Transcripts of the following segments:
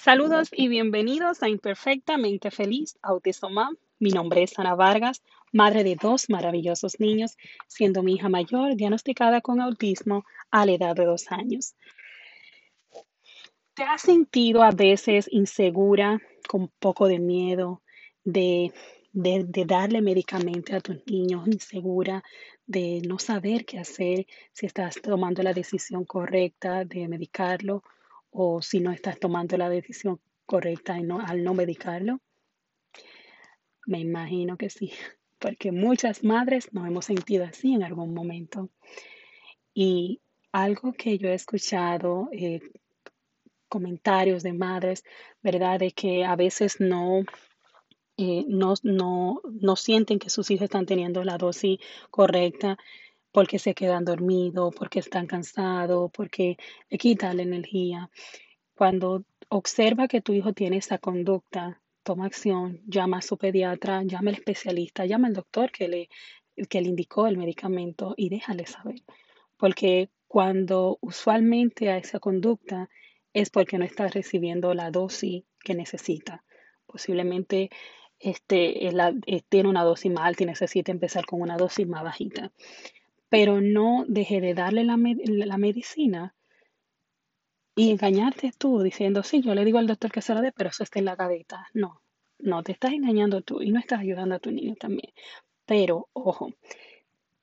Saludos y bienvenidos a Imperfectamente Feliz Autismo Mom. Mi nombre es Ana Vargas, madre de dos maravillosos niños, siendo mi hija mayor diagnosticada con autismo a la edad de dos años. ¿Te has sentido a veces insegura, con poco de miedo, de, de, darle medicamento a tus niños, insegura de no saber qué hacer, si estás tomando la decisión correcta de medicarlo? O si no estás tomando la decisión correcta al no medicarlo? Me imagino que sí, porque muchas madres nos hemos sentido así en algún momento. Y algo que yo he escuchado, eh, comentarios de madres, ¿verdad? De que a veces no, eh, no, no, no sienten que sus hijos están teniendo la dosis correcta porque se quedan dormidos, porque están cansados, porque le quita la energía. Cuando observa que tu hijo tiene esa conducta, toma acción, llama a su pediatra, llama al especialista, llama al doctor que le, que le indicó el medicamento y déjale saber. Porque cuando usualmente a esa conducta es porque no está recibiendo la dosis que necesita. Posiblemente este, eh, tiene una dosis más alta y necesita empezar con una dosis más bajita pero no deje de darle la, medicina y engañarte tú diciendo, sí, yo le digo al doctor que se la dé, pero eso está en la gaveta. No, no, te estás engañando tú y no estás ayudando a tu niño también. Pero, ojo,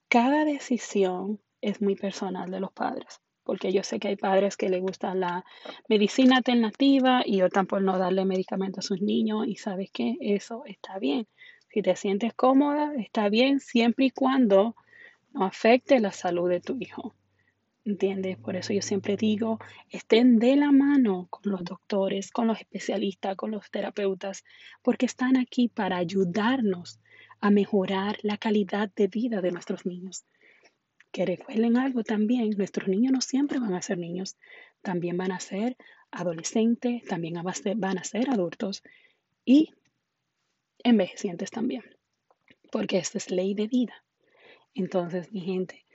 cada decisión es muy personal de los padres, porque yo sé que hay padres que les gusta la medicina alternativa y optan por no darle medicamento a sus niños y sabes que eso está bien. Si te sientes cómoda, está bien siempre y cuando no afecte la salud de tu hijo. ¿Entiendes? Por eso yo siempre digo, estén de la mano con los doctores, con los especialistas, con los terapeutas, porque están aquí para ayudarnos a mejorar la calidad de vida de nuestros niños. Que recuerden algo también, nuestros niños no siempre van a ser niños, también van a ser adolescentes, también van a ser adultos y envejecientes también, porque esta es ley de vida. Entonces, mi gente,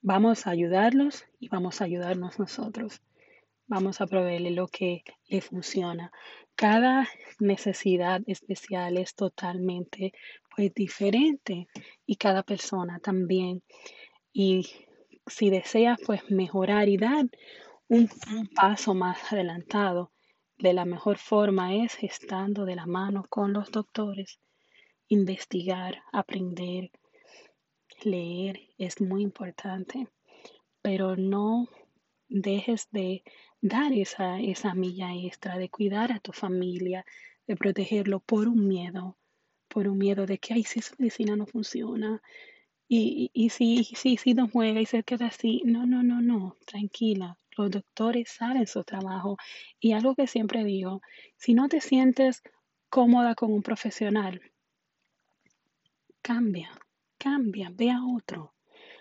vamos a ayudarlos y vamos a ayudarnos nosotros. Vamos a proveerle lo que le funciona. Cada necesidad especial es totalmente pues, diferente y cada persona también. Y si deseas pues mejorar y dar un, un paso más adelantado, de la mejor forma es estando de la mano con los doctores, investigar, aprender, leer es muy importante, pero no dejes de dar esa, esa milla extra, de cuidar a tu familia, de protegerlo por un miedo, por un miedo de que, ay, si esa medicina no funciona, y, y, si, si, si no juega y se queda así, no, no, no, no, tranquila, los doctores saben su trabajo. Y algo que siempre digo, si no te sientes cómoda con un profesional, cambia, cambia, ve a otro.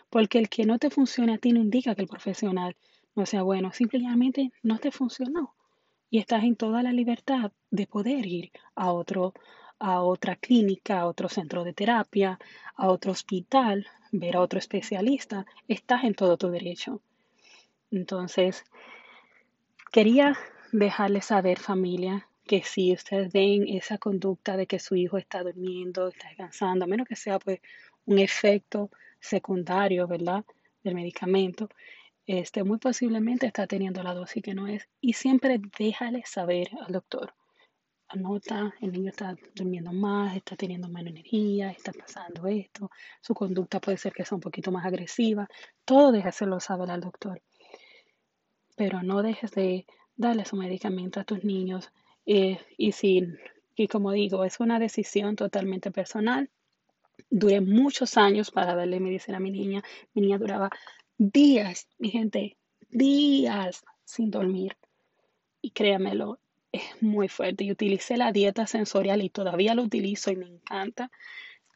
Porque el que no te funciona a ti no indica que el profesional no sea bueno, simplemente no te funcionó. Y estás en toda la libertad de poder ir a otro a otra clínica, a otro centro de terapia, a otro hospital, ver a otro especialista, estás en todo tu derecho. Entonces, quería dejarles saber, familia, que si ustedes ven esa conducta de que su hijo está durmiendo, está descansando, a menos que sea pues un efecto secundario, ¿verdad? Del medicamento, este, muy posiblemente está teniendo la dosis que no es. Y siempre déjale saber al doctor. Anota, el niño está durmiendo más, está teniendo menos energía, está pasando esto, su conducta puede ser que sea un poquito más agresiva. Todo déjaselo saber al doctor. Pero no dejes de darle su medicamento a tus niños. Eh, y, si, y como digo, es una decisión totalmente personal Duré muchos años para darle medicina a mi niña. Mi niña duraba días, mi gente, días sin dormir. Y créamelo, es muy fuerte. Y utilicé la dieta sensorial y todavía lo utilizo y me encanta.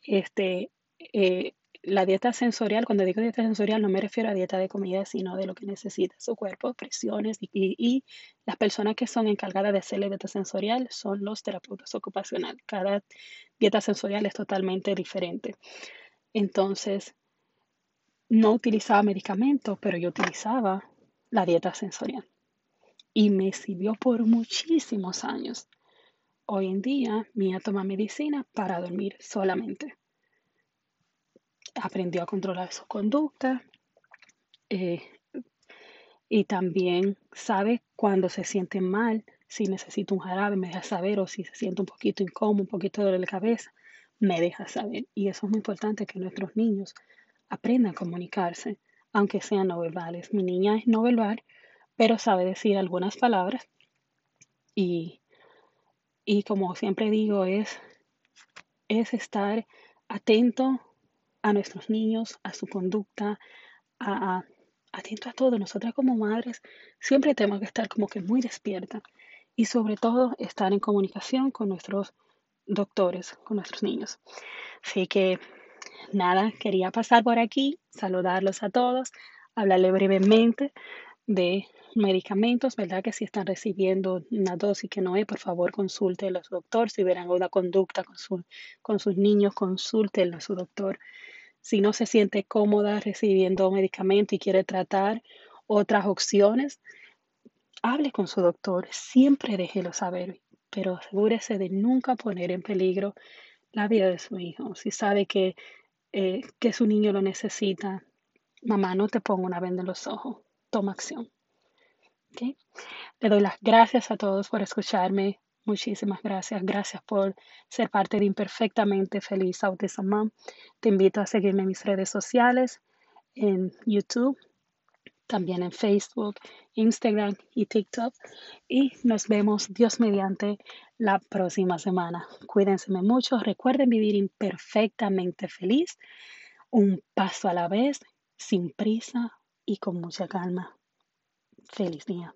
Este, eh, la dieta sensorial, cuando digo dieta sensorial, no me refiero a dieta de comida, sino de lo que necesita su cuerpo, presiones y, y, las personas que son encargadas de hacer la dieta sensorial son los terapeutas ocupacionales. Cada dieta sensorial es totalmente diferente. Entonces, no utilizaba medicamentos, pero yo utilizaba la dieta sensorial. y me sirvió por muchísimos años. Hoy en día, Mía toma medicina para dormir solamente. Aprendió a controlar su conducta eh, y también sabe cuando se siente mal, si necesita un jarabe, me deja saber, o si se siente un poquito incómodo, un poquito dolor de cabeza, me deja saber. Y eso es muy importante que nuestros niños aprendan a comunicarse, aunque sean no verbales. Mi niña es no verbal, pero sabe decir algunas palabras y, y como siempre digo, es, es estar atento a nuestros niños, a su conducta, a, atento a todo. Nosotras como madres siempre tenemos que estar como que muy despierta y sobre todo estar en comunicación con nuestros doctores, con nuestros niños. Así que nada, quería pasar por aquí, saludarlos a todos, hablarle brevemente de medicamentos, ¿verdad? Que si están recibiendo una dosis que no es, por favor consulte a su doctor. Si verán una conducta con, su, con sus niños, consulten a su doctor. Si no se siente cómoda recibiendo medicamento y quiere tratar otras opciones, hable con su doctor. Siempre déjelo saber, pero asegúrese de nunca poner en peligro la vida de su hijo. Si sabe que, eh, que su niño lo necesita, mamá, no te ponga una venda en los ojos. Toma acción. Le doy las gracias a todos por escucharme. Muchísimas gracias. Gracias por ser parte de Imperfectamente Feliz Autism. Te invito a seguirme en mis redes sociales, en YouTube, también en Facebook, Instagram y TikTok. Y nos vemos, Dios mediante, la próxima semana. Cuídense mucho. Recuerden vivir imperfectamente feliz, un paso a la vez, sin prisa y con mucha calma. Feliz día.